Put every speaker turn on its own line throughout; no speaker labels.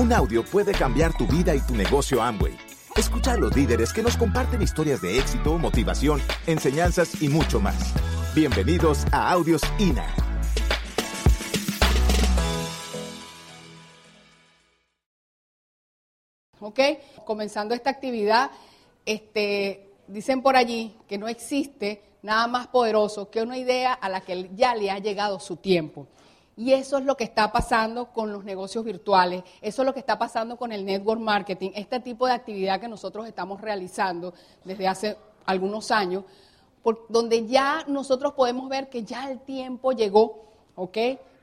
Un audio puede cambiar tu vida y tu negocio Amway. Escucha a los líderes que nos comparten historias de éxito, motivación, enseñanzas y mucho más. Bienvenidos a Audios INA.
¿Ok? Comenzando esta actividad, este, dicen por allí que no existe nada más poderoso que una idea a la que ya le ha llegado su tiempo. Y eso es lo que está pasando con los negocios virtuales, eso es lo que está pasando con el network marketing, este tipo de actividad que nosotros estamos realizando desde hace algunos años, por, donde ya nosotros podemos ver que ya el tiempo llegó, ¿ok?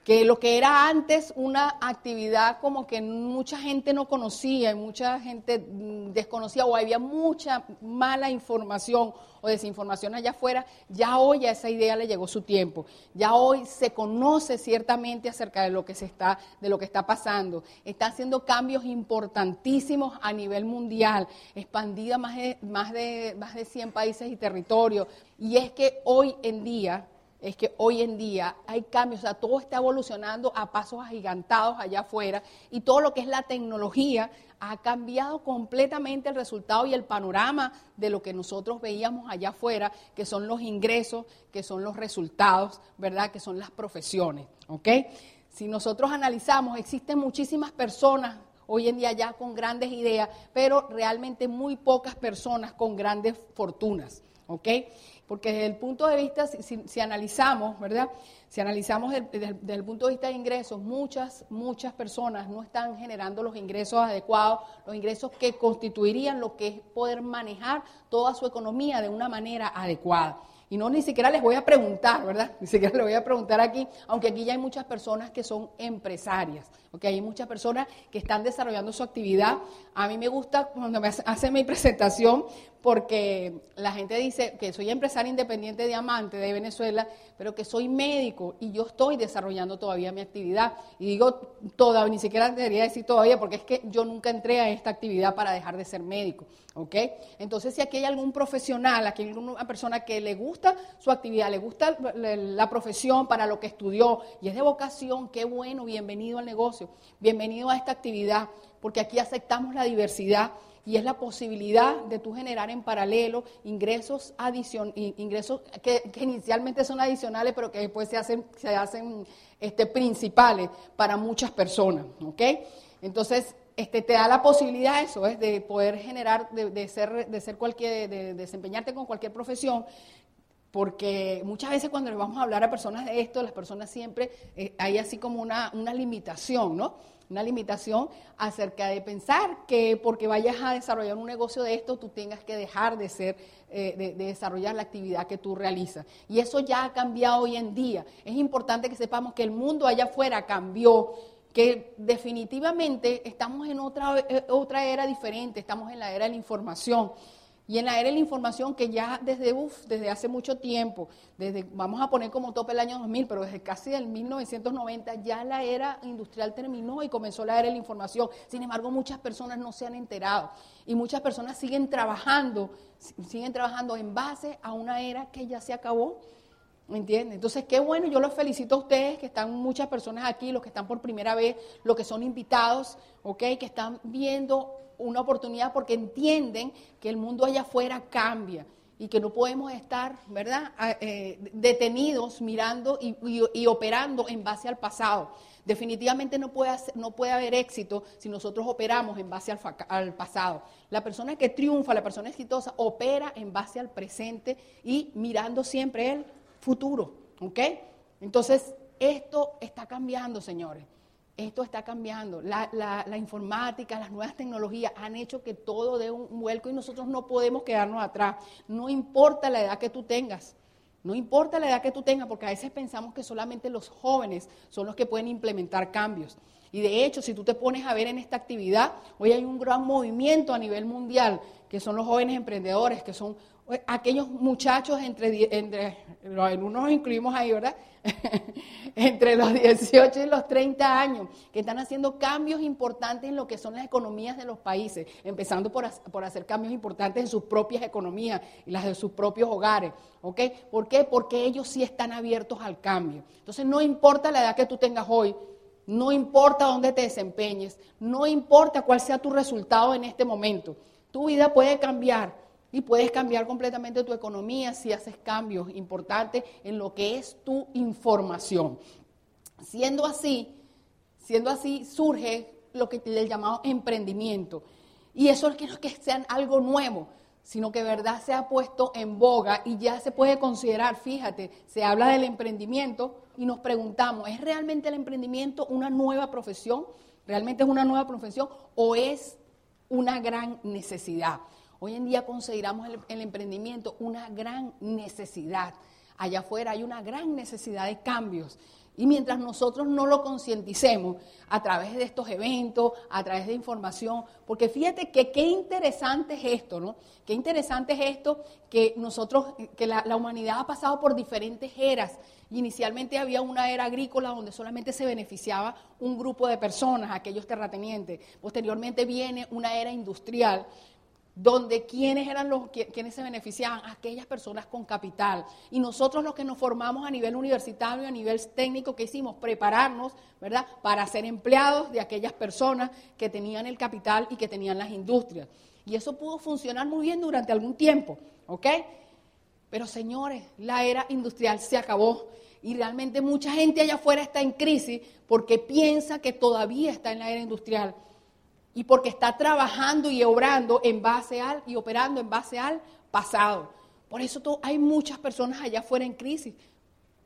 Que lo que era antes una actividad como que mucha gente no conocía y mucha gente mm, desconocía o había mucha mala información o desinformación allá afuera, ya hoy a esa idea le llegó su tiempo. Ya hoy se conoce ciertamente acerca de lo que se está de lo que está pasando. Está haciendo cambios importantísimos a nivel mundial, expandida más de más de más de 100 países y territorios y es que hoy en día es que hoy en día hay cambios, o sea, todo está evolucionando a pasos agigantados allá afuera y todo lo que es la tecnología ha cambiado completamente el resultado y el panorama de lo que nosotros veíamos allá afuera, que son los ingresos, que son los resultados, ¿verdad? Que son las profesiones, ¿ok? Si nosotros analizamos, existen muchísimas personas hoy en día ya con grandes ideas, pero realmente muy pocas personas con grandes fortunas, ¿ok? Porque desde el punto de vista, si, analizamos, ¿verdad? Si analizamos desde, el punto de vista de ingresos, muchas, muchas personas no están generando los ingresos adecuados, los ingresos que constituirían lo que es poder manejar toda su economía de una manera adecuada. Y no ni siquiera les voy a preguntar, ¿verdad? Ni siquiera les voy a preguntar aquí, aunque aquí ya hay muchas personas que son empresarias, ¿ok? Hay muchas personas que están desarrollando su actividad. A mí me gusta cuando me hacen mi presentación porque la gente dice que soy empresaria independiente diamante de Venezuela, pero que soy médico y yo estoy desarrollando todavía mi actividad. Y digo todavía, ni siquiera debería decir todavía, porque es que yo nunca entré a esta actividad para dejar de ser médico. ¿ok? Entonces, si aquí hay algún profesional, aquí hay alguna persona que le gusta su actividad, le gusta la profesión para lo que estudió y es de vocación, qué bueno, bienvenido al negocio, bienvenido a esta actividad, porque aquí aceptamos la diversidad y es la posibilidad de tú generar en paralelo ingresos adicion, ingresos que, inicialmente son adicionales, pero que después se hacen, se hacen este, principales para muchas personas, ¿ok? Entonces, este, te da la posibilidad eso, es de poder generar, de, ser, de ser cualquier, de, desempeñarte con cualquier profesión, porque muchas veces cuando le vamos a hablar a personas de esto, las personas siempre eh, hay así como una, una limitación, ¿no? una limitación acerca de pensar que porque vayas a desarrollar un negocio de esto, tú tengas que dejar de ser, eh, de, desarrollar la actividad que tú realizas. Y eso ya ha cambiado hoy en día. Es importante que sepamos que el mundo allá afuera cambió, que definitivamente estamos en otra, eh, otra era diferente, estamos en la era de la información. Y en la era de la información que ya desde, desde hace mucho tiempo, desde, vamos a poner como tope el año 2000, pero desde casi el 1990 ya la era industrial terminó y comenzó la era de la información. Sin embargo, muchas personas no se han enterado y muchas personas siguen trabajando, siguen trabajando en base a una era que ya se acabó. ¿Me entiendes? Entonces, qué bueno, yo los felicito a ustedes, que están muchas personas aquí, los que están por primera vez, los que son invitados, ¿ok? Que están viendo una oportunidad porque entienden que el mundo allá afuera cambia y que no podemos estar, ¿verdad?, eh, detenidos mirando y, operando en base al pasado. Definitivamente no puede, no puede haber éxito si nosotros operamos en base al, al, pasado. La persona que triunfa, la persona exitosa, opera en base al presente y mirando siempre el futuro, ¿ok? Entonces, esto está cambiando, señores. Esto está cambiando. La, informática, las nuevas tecnologías han hecho que todo dé un vuelco y nosotros no podemos quedarnos atrás. No importa la edad que tú tengas. No importa la edad que tú tengas, porque a veces pensamos que solamente los jóvenes son los que pueden implementar cambios. Y de hecho, si tú te pones a ver en esta actividad, hoy hay un gran movimiento a nivel mundial, que son los jóvenes emprendedores, que son aquellos muchachos entre, entre incluimos ahí, ¿verdad? entre los 18 y los 30 años, que están haciendo cambios importantes en lo que son las economías de los países, empezando por, por hacer cambios importantes en sus propias economías y las de sus propios hogares. ¿ok? ¿Por qué? Porque ellos sí están abiertos al cambio. Entonces, no importa la edad que tú tengas hoy, No importa dónde te desempeñes, no importa cuál sea tu resultado en este momento. Tu vida puede cambiar y puedes cambiar completamente tu economía si haces cambios importantes en lo que es tu información. Siendo así, siendo así, surge lo que le llamado emprendimiento. Y eso no es que sea algo nuevo, sino que verdad se ha puesto en boga y ya se puede considerar, fíjate, se habla del emprendimiento y nos preguntamos, ¿es realmente el emprendimiento una nueva profesión? ¿Realmente es una nueva profesión o es una gran necesidad? Hoy en día consideramos el, emprendimiento una gran necesidad. Allá afuera hay una gran necesidad de cambios. Y mientras nosotros no lo concienticemos a través de estos eventos, a través de información, porque fíjate que qué interesante es esto, ¿no? Qué interesante es esto que nosotros, que la, la humanidad ha pasado por diferentes eras. Inicialmente había una era agrícola donde solamente se beneficiaba un grupo de personas, aquellos terratenientes. Posteriormente viene una era industrial donde quiénes eran los quienes se beneficiaban, aquellas personas con capital. Y nosotros los que nos formamos a nivel universitario, a nivel técnico, que hicimos? Prepararnos, ¿verdad?, para ser empleados de aquellas personas que tenían el capital y que tenían las industrias. Y eso pudo funcionar muy bien durante algún tiempo, ¿ok? Pero señores, la era industrial se acabó y realmente mucha gente allá afuera está en crisis porque piensa que todavía está en la era industrial y porque está trabajando y obrando en base al y operando en base al pasado. Por eso hay muchas personas allá afuera en crisis.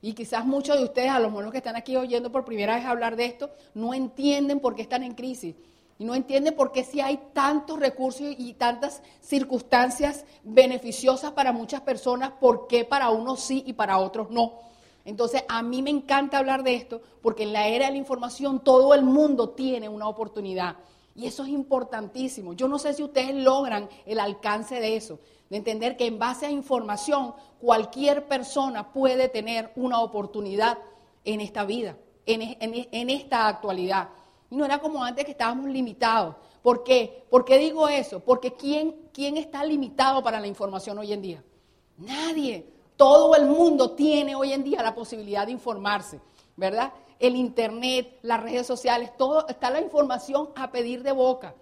Y quizás muchos de ustedes, a los que están aquí oyendo por primera vez hablar de esto, no entienden por qué están en crisis. Y no entienden por qué si hay tantos recursos y tantas circunstancias beneficiosas para muchas personas, por qué para unos sí y para otros no. Entonces, a mí me encanta hablar de esto porque en la era de la información todo el mundo tiene una oportunidad. Y eso es importantísimo. Yo no sé si ustedes logran el alcance de eso, de entender que en base a información cualquier persona puede tener una oportunidad en esta vida, en, esta actualidad. Y no era como antes que estábamos limitados. ¿Por qué? ¿Por qué digo eso? Porque ¿quién, ¿quién está limitado para la información hoy en día? Nadie. Todo el mundo tiene hoy en día la posibilidad de informarse, ¿verdad? El internet, las redes sociales, todo está la información a pedir de boca.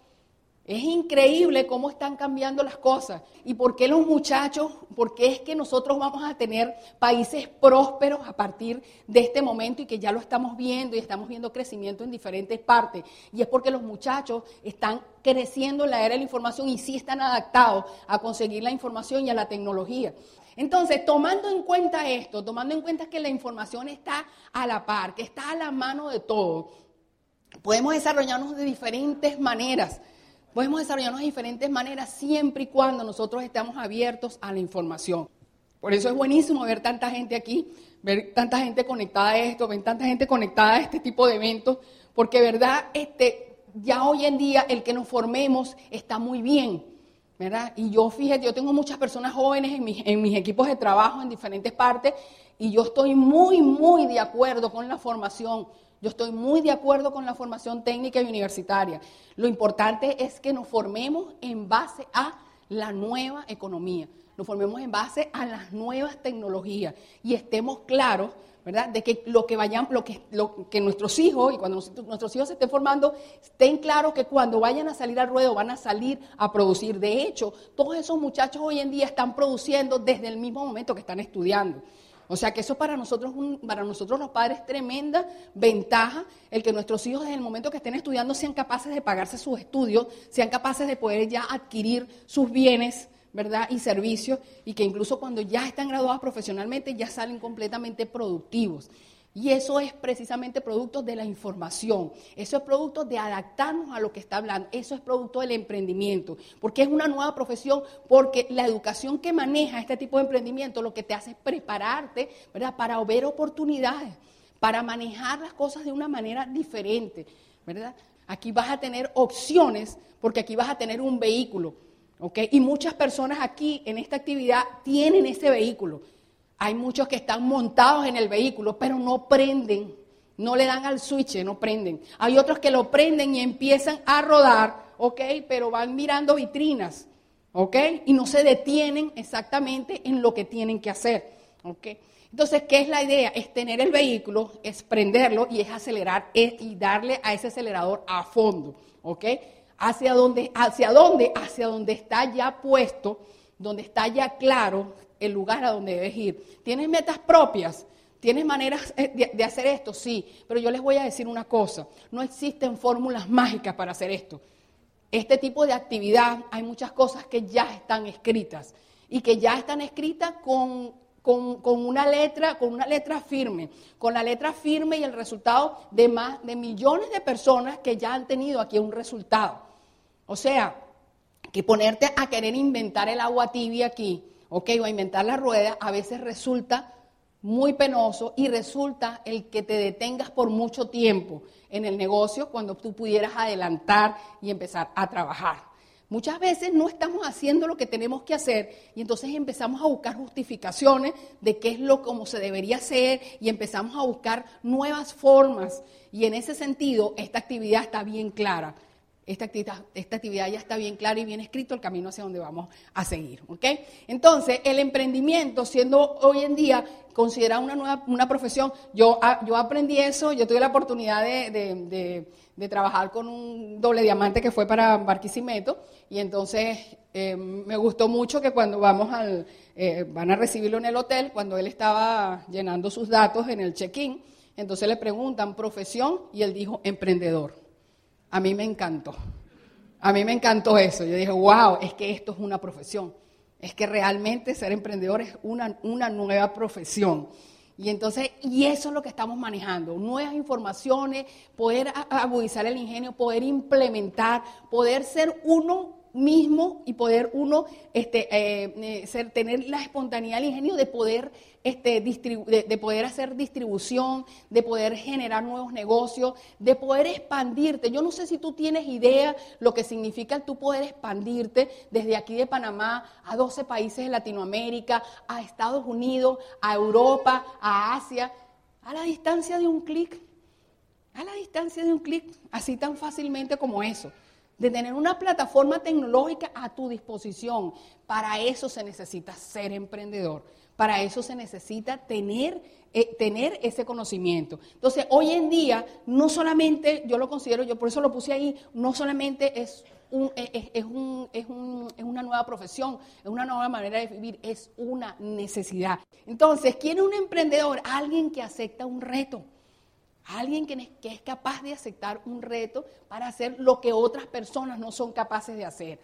Es increíble cómo están cambiando las cosas y por qué los muchachos, por qué es que nosotros vamos a tener países prósperos a partir de este momento y que ya lo estamos viendo y estamos viendo crecimiento en diferentes partes. Y es porque los muchachos están creciendo en la era de la información y sí están adaptados a conseguir la información y a la tecnología. Entonces, tomando en cuenta esto, tomando en cuenta que la información está a la par, que está a la mano de todo, podemos desarrollarnos de diferentes maneras. Podemos desarrollarnos de diferentes maneras siempre y cuando nosotros estemos abiertos a la información. Por eso es buenísimo ver tanta gente aquí, ver tanta gente conectada a esto, ver tanta gente conectada a este tipo de eventos, porque verdad, este, ya hoy en día el que nos formemos está muy bien. Y yo, fíjate, yo tengo muchas personas jóvenes en mis, en mis equipos de trabajo en diferentes partes y yo estoy muy, muy de acuerdo con la formación. Yo estoy muy de acuerdo con la formación técnica y universitaria. Lo importante es que nos formemos en base a la nueva economía, nos formemos en base a las nuevas tecnologías y estemos claros De que lo que vayan, lo que, nuestros hijos, y cuando nuestros hijos se estén formando, estén claros que cuando vayan a salir al ruedo van a salir a producir. De hecho, todos esos muchachos hoy en día están produciendo desde el mismo momento que están estudiando. O sea que eso para nosotros, para nosotros los padres es tremenda ventaja el que nuestros hijos desde el momento que estén estudiando sean capaces de pagarse sus estudios, sean capaces de poder ya adquirir sus bienes, ¿verdad? Y servicios, y que incluso cuando ya están graduados profesionalmente ya salen completamente productivos. Y eso es precisamente producto de la información, eso es producto de adaptarnos a lo que está hablando, eso es producto del emprendimiento, porque es una nueva profesión, porque la educación que maneja este tipo de emprendimiento lo que te hace es prepararte ¿verdad? para ver oportunidades, para manejar las cosas de una manera diferente. ¿verdad? Aquí vas a tener opciones, porque aquí vas a tener un vehículo y muchas personas aquí en esta actividad tienen ese vehículo. Hay muchos que están montados en el vehículo, pero no prenden, no le dan al switch, no prenden. Hay otros que lo prenden y empiezan a rodar, ¿ok? Pero van mirando vitrinas, ¿ok? Y no se detienen exactamente en lo que tienen que hacer, ¿ok? Entonces, ¿qué es la idea? Es tener el vehículo, es prenderlo y es acelerar y darle a ese acelerador a fondo, ¿ok? ¿Hacia dónde? ¿Hacia dónde? Hacia donde está ya puesto, donde está ya claro el lugar a donde debes ir. ¿Tienes metas propias? ¿Tienes maneras eh, de, hacer esto? Sí, pero yo les voy a decir una cosa, no existen fórmulas mágicas para hacer esto. Este tipo de actividad hay muchas cosas que ya están escritas y que ya están escritas con con, una letra, con una letra firme, con la letra firme y el resultado de más de millones de personas que ya han tenido aquí un resultado. O sea, que ponerte a querer inventar el agua tibia aquí, ok, o a inventar la rueda, a veces resulta muy penoso y resulta el que te detengas por mucho tiempo en el negocio cuando tú pudieras adelantar y empezar a trabajar. Muchas veces no estamos haciendo lo que tenemos que hacer y entonces empezamos a buscar justificaciones de qué es lo como se debería hacer y empezamos a buscar nuevas formas. Y en ese sentido, esta actividad está bien clara. Esta actividad, esta actividad ya está bien clara y bien escrito el camino hacia donde vamos a seguir. Entonces, el emprendimiento, siendo hoy en día considerado una nueva una profesión, yo, yo aprendí eso, yo tuve la oportunidad de de trabajar con un doble diamante que fue para Barquisimeto y entonces eh, me gustó mucho que cuando vamos al, eh, van a recibirlo en el hotel, cuando él estaba llenando sus datos en el check-in, entonces le preguntan profesión y él dijo emprendedor. A mí me encantó, a mí me encantó eso. Yo dije, wow, es que esto es una profesión, es que realmente ser emprendedor es una, una nueva profesión. Y entonces, y eso es lo que estamos manejando, nuevas informaciones, poder agudizar el ingenio, poder implementar, poder ser uno mismo y poder uno este, eh, eh, tener la espontaneidad, el ingenio de poder, este, de, poder hacer distribución, de poder generar nuevos negocios, de poder expandirte. Yo no sé si tú tienes idea lo que significa tú poder expandirte desde aquí de Panamá a 12 países de Latinoamérica, a Estados Unidos, a Europa, a Asia, a la distancia de un clic, a la distancia de un clic, así tan fácilmente como eso de tener una plataforma tecnológica a tu disposición. Para eso se necesita ser emprendedor, para eso se necesita tener, eh, tener ese conocimiento. Entonces, hoy en día, no solamente, yo lo considero, yo por eso lo puse ahí, no solamente es es, es, un, es, una nueva profesión, es una nueva manera de vivir, es una necesidad. Entonces, ¿quién es un emprendedor? Alguien que acepta un reto. Alguien que, es capaz de aceptar un reto para hacer lo que otras personas no son capaces de hacer.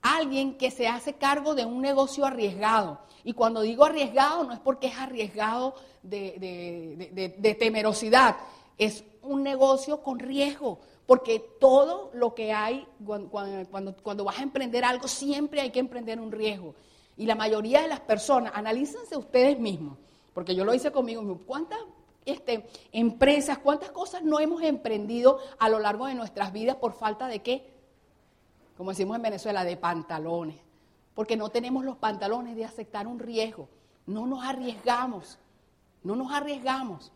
Alguien que se hace cargo de un negocio arriesgado. Y cuando digo arriesgado no es porque es arriesgado de, temerosidad, es un negocio con riesgo, porque todo lo que hay, cuando, vas a emprender algo, siempre hay que emprender un riesgo. Y la mayoría de las personas, analícense ustedes mismos, porque yo lo hice conmigo, ¿cuántas este, empresas, cuántas cosas no hemos emprendido a lo largo de nuestras vidas por falta de qué, como decimos en Venezuela, de pantalones, porque no tenemos los pantalones de aceptar un riesgo, no nos arriesgamos, no nos arriesgamos.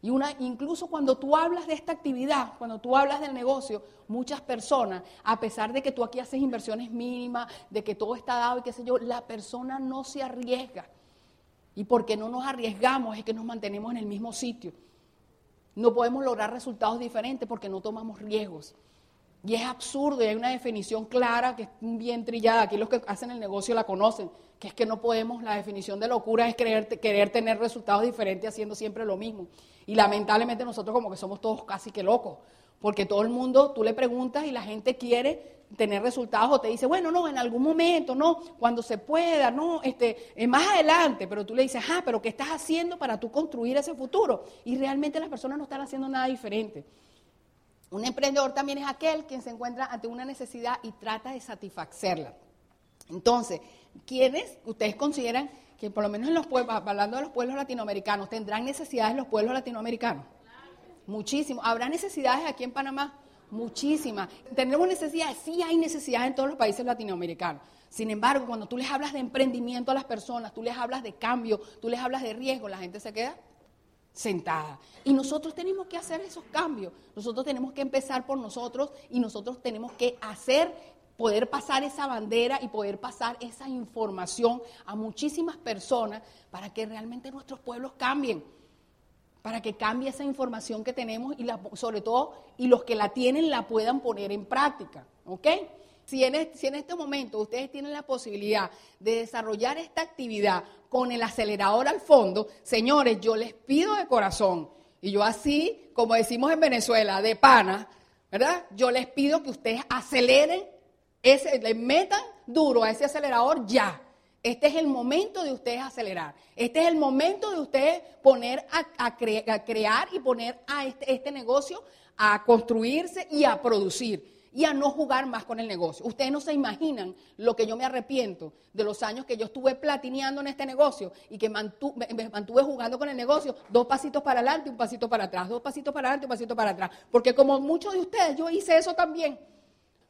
Y una, incluso cuando tú hablas de esta actividad, cuando tú hablas del negocio, muchas personas, a pesar de que tú aquí haces inversiones mínimas, de que todo está dado y qué sé yo, la persona no se arriesga. Y porque no nos arriesgamos es que nos mantenemos en el mismo sitio. No podemos lograr resultados diferentes porque no tomamos riesgos. Y es absurdo y hay una definición clara que es bien trillada. Aquí los que hacen el negocio la conocen, que es que no podemos, la definición de locura es querer, querer tener resultados diferentes haciendo siempre lo mismo. Y lamentablemente nosotros como que somos todos casi que locos, porque todo el mundo, tú le preguntas y la gente quiere tener resultados o te dice, bueno, no, en algún momento, no, cuando se pueda, no, este, eh, más adelante, pero tú le dices, ah, pero ¿qué estás haciendo para tú construir ese futuro? Y realmente las personas no están haciendo nada diferente. Un emprendedor también es aquel quien se encuentra ante una necesidad y trata de satisfacerla. Entonces, ¿quiénes ustedes consideran que por lo menos en los pueblos, hablando de los pueblos latinoamericanos, tendrán necesidades los pueblos latinoamericanos? Muchísimo. ¿Habrá necesidades aquí en Panamá? Muchísimas. ¿Tenemos necesidades? Sí hay necesidades en todos los países latinoamericanos. Sin embargo, cuando tú les hablas de emprendimiento a las personas, tú les hablas de cambio, tú les hablas de riesgo, la gente se queda sentada. Y nosotros tenemos que hacer esos cambios. Nosotros tenemos que empezar por nosotros y nosotros tenemos que hacer poder pasar esa bandera y poder pasar esa información a muchísimas personas para que realmente nuestros pueblos cambien, para que cambie esa información que tenemos y la, sobre todo y los que la tienen la puedan poner en práctica, ¿ok? Si en, este, momento ustedes tienen la posibilidad de desarrollar esta actividad con el acelerador al fondo, señores, yo les pido de corazón, y yo así, como decimos en Venezuela, de pana, ¿verdad? Yo les pido que ustedes aceleren ese, le metan duro a ese acelerador ya. Este es el momento de ustedes acelerar. Este es el momento de ustedes poner a, crear y poner a este, este negocio a construirse y a producir y a no jugar más con el negocio. Ustedes no se imaginan lo que yo me arrepiento de los años que yo estuve platineando en este negocio y que me mantuve jugando con el negocio, dos pasitos para adelante, un pasito para atrás, dos pasitos para adelante, un pasito para atrás. Porque como muchos de ustedes, yo hice eso también.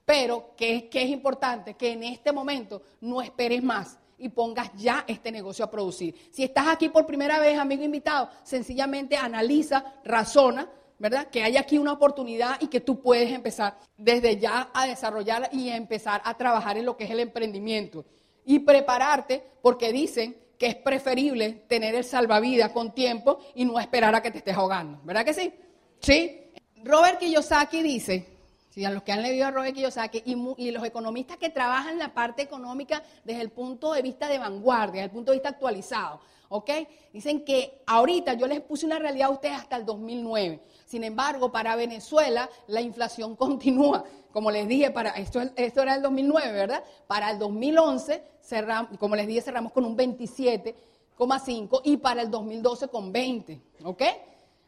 Pero que, es importante que en este momento no esperes más y pongas ya este negocio a producir. Si estás aquí por primera vez, amigo invitado, sencillamente analiza, razona, ¿verdad? Que hay aquí una oportunidad y que tú puedes empezar desde ya a desarrollar y empezar a trabajar en lo que es el emprendimiento. Y prepararte porque dicen que es preferible tener el salvavidas con tiempo y no esperar a que te estés ahogando. ¿Verdad que sí? Sí. Robert Kiyosaki dice y a los que han leído a Robert Kiyosaki y, y los economistas que trabajan la parte económica desde el punto de vista de vanguardia, desde el punto de vista actualizado, ¿ok? Dicen que ahorita yo les puse una realidad a ustedes hasta el 2009. Sin embargo, para Venezuela la inflación continúa. Como les dije, para esto, esto era el 2009, ¿verdad? Para el 2011, cerramos, como les dije, cerramos con un 27,5 y para el 2012 con 20, ¿ok?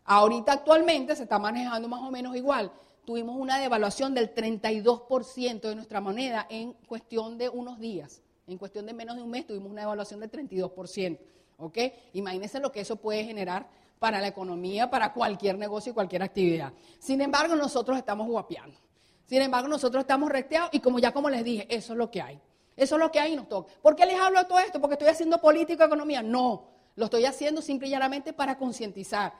Ahorita actualmente se está manejando más o menos igual tuvimos una devaluación del 32% de nuestra moneda en cuestión de unos días. En cuestión de menos de un mes tuvimos una devaluación del 32%. ¿Ok? Imagínense lo que eso puede generar para la economía, para cualquier negocio y cualquier actividad. Sin embargo, nosotros estamos guapeando. Sin embargo, nosotros estamos recteados y como ya como les dije, eso es lo que hay. Eso es lo que hay y nos toca. ¿Por qué les hablo de todo esto? ¿Porque estoy haciendo política economía? No, lo estoy haciendo simple y llanamente para concientizar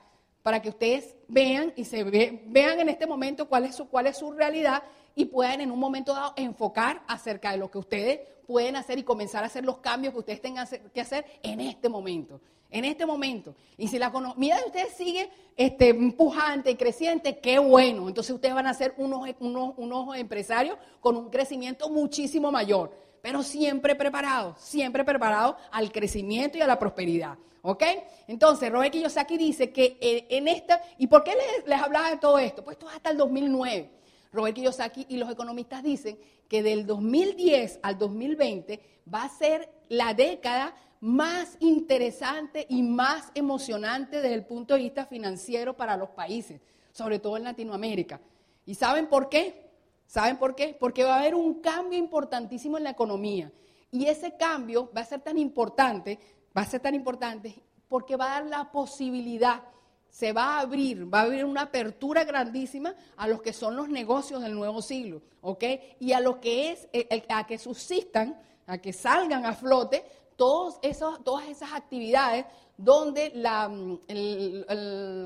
para que ustedes vean y se vean en este momento cuál es, su, cuál es su realidad y puedan en un momento dado enfocar acerca de lo que ustedes pueden hacer y comenzar a hacer los cambios que ustedes tengan que hacer en este momento. En este momento. Y si la economía de ustedes sigue este, empujante y creciente, qué bueno. Entonces ustedes van a ser unos, unos, unos empresarios con un crecimiento muchísimo mayor. Pero siempre preparados, siempre preparados al crecimiento y a la prosperidad. ¿Ok? Entonces, Robert Kiyosaki dice que en esta, ¿y por qué les, hablaba de todo esto? Pues esto es hasta el 2009. Robert Kiyosaki y los economistas dicen que del 2010 al 2020 va a ser la década más interesante y más emocionante desde el punto de vista financiero para los países, sobre todo en Latinoamérica. ¿Y saben por qué? ¿Saben por qué? Porque va a haber un cambio importantísimo en la economía. Y ese cambio va a ser tan importante va a ser tan importante porque va a dar la posibilidad, se va a abrir, va a abrir una apertura grandísima a los que son los negocios del nuevo siglo, ¿ok? Y a lo que es, a que subsistan, a que salgan a flote todos esos, todas esas actividades donde la,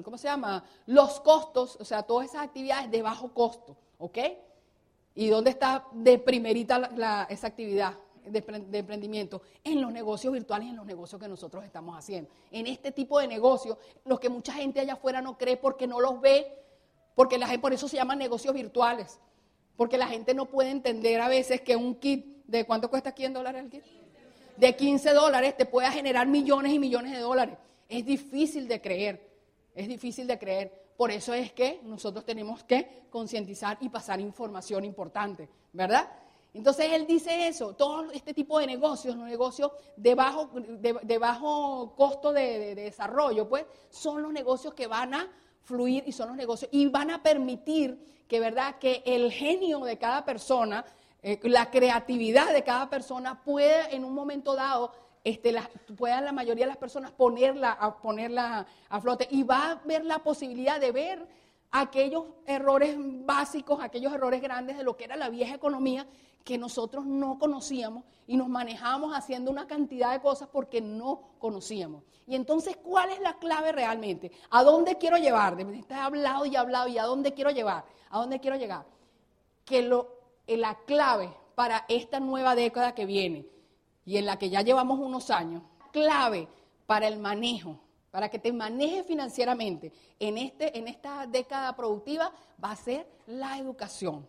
¿cómo se llama? Los costos, o sea, todas esas actividades de bajo costo, ¿ok? ¿Y dónde está de primerita esa actividad? De, emprendimiento en los negocios virtuales en los negocios que nosotros estamos haciendo. En este tipo de negocios, los que mucha gente allá afuera no cree porque no los ve, porque la gente, por eso se llaman negocios virtuales, porque la gente no puede entender a veces que un kit, ¿de cuánto cuesta aquí en dólares el kit? De 15 dólares te pueda generar millones y millones de dólares. Es difícil de creer, es difícil de creer. Por eso es que nosotros tenemos que concientizar y pasar información importante, ¿verdad? Entonces él dice eso, todo este tipo de negocios, los negocios de bajo, de, bajo costo de, desarrollo, pues son los negocios que van a fluir y son los negocios y van a permitir que, ¿verdad? que el genio de cada persona, eh, la creatividad de cada persona pueda en un momento dado este, la, puedan la mayoría de las personas ponerla a, ponerla a flote y va a haber la posibilidad de ver aquellos errores básicos, aquellos errores grandes de lo que era la vieja economía que nosotros no conocíamos y nos manejamos haciendo una cantidad de cosas porque no conocíamos. Y entonces, ¿cuál es la clave realmente? ¿A dónde quiero llevar? De he hablado y hablado y a dónde quiero llevar, a dónde quiero llegar. Que lo, eh, la clave para esta nueva década que viene y en la que ya llevamos unos años, clave para el manejo, para que te manejes financieramente en, este, en esta década productiva, va a ser la educación.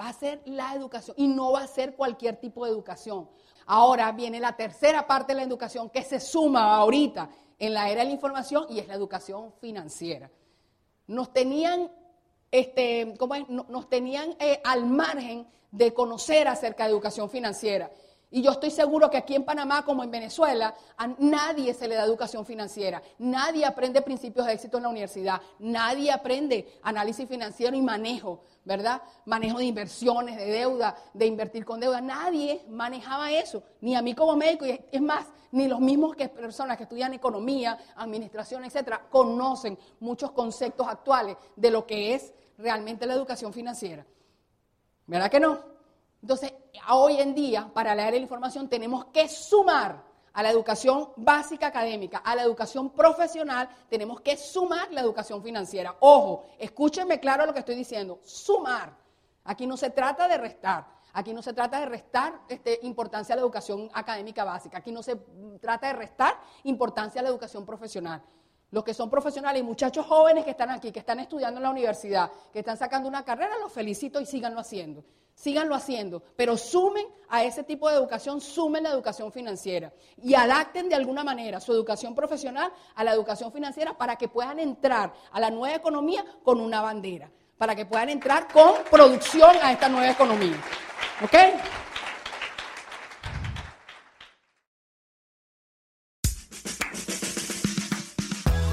Va a ser la educación y no va a ser cualquier tipo de educación. Ahora viene la tercera parte de la educación que se suma ahorita en la era de la información y es la educación financiera. Nos tenían, este, ¿cómo es? Nos tenían eh, al margen de conocer acerca de educación financiera. Y yo estoy seguro que aquí en Panamá, como en Venezuela, a nadie se le da educación financiera. Nadie aprende principios de éxito en la universidad. Nadie aprende análisis financiero y manejo, ¿verdad? Manejo de inversiones, de deuda, de invertir con deuda. Nadie manejaba eso. Ni a mí como médico, y es más, ni los mismos que personas que estudian economía, administración, etcétera, conocen muchos conceptos actuales de lo que es realmente la educación financiera. ¿Verdad que no? Entonces, hoy en día, para leer la información, tenemos que sumar a la educación básica académica, a la educación profesional, tenemos que sumar la educación financiera. Ojo, escúchenme claro lo que estoy diciendo, sumar. Aquí no se trata de restar, aquí no se trata de restar este, importancia a la educación académica básica, aquí no se trata de restar importancia a la educación profesional. Los que son profesionales y muchachos jóvenes que están aquí, que están estudiando en la universidad, que están sacando una carrera, los felicito y síganlo haciendo. Síganlo haciendo, pero sumen a ese tipo de educación, sumen la educación financiera y adapten de alguna manera su educación profesional a la educación financiera para que puedan entrar a la nueva economía con una bandera, para que puedan entrar con producción a esta nueva economía. ¿Ok?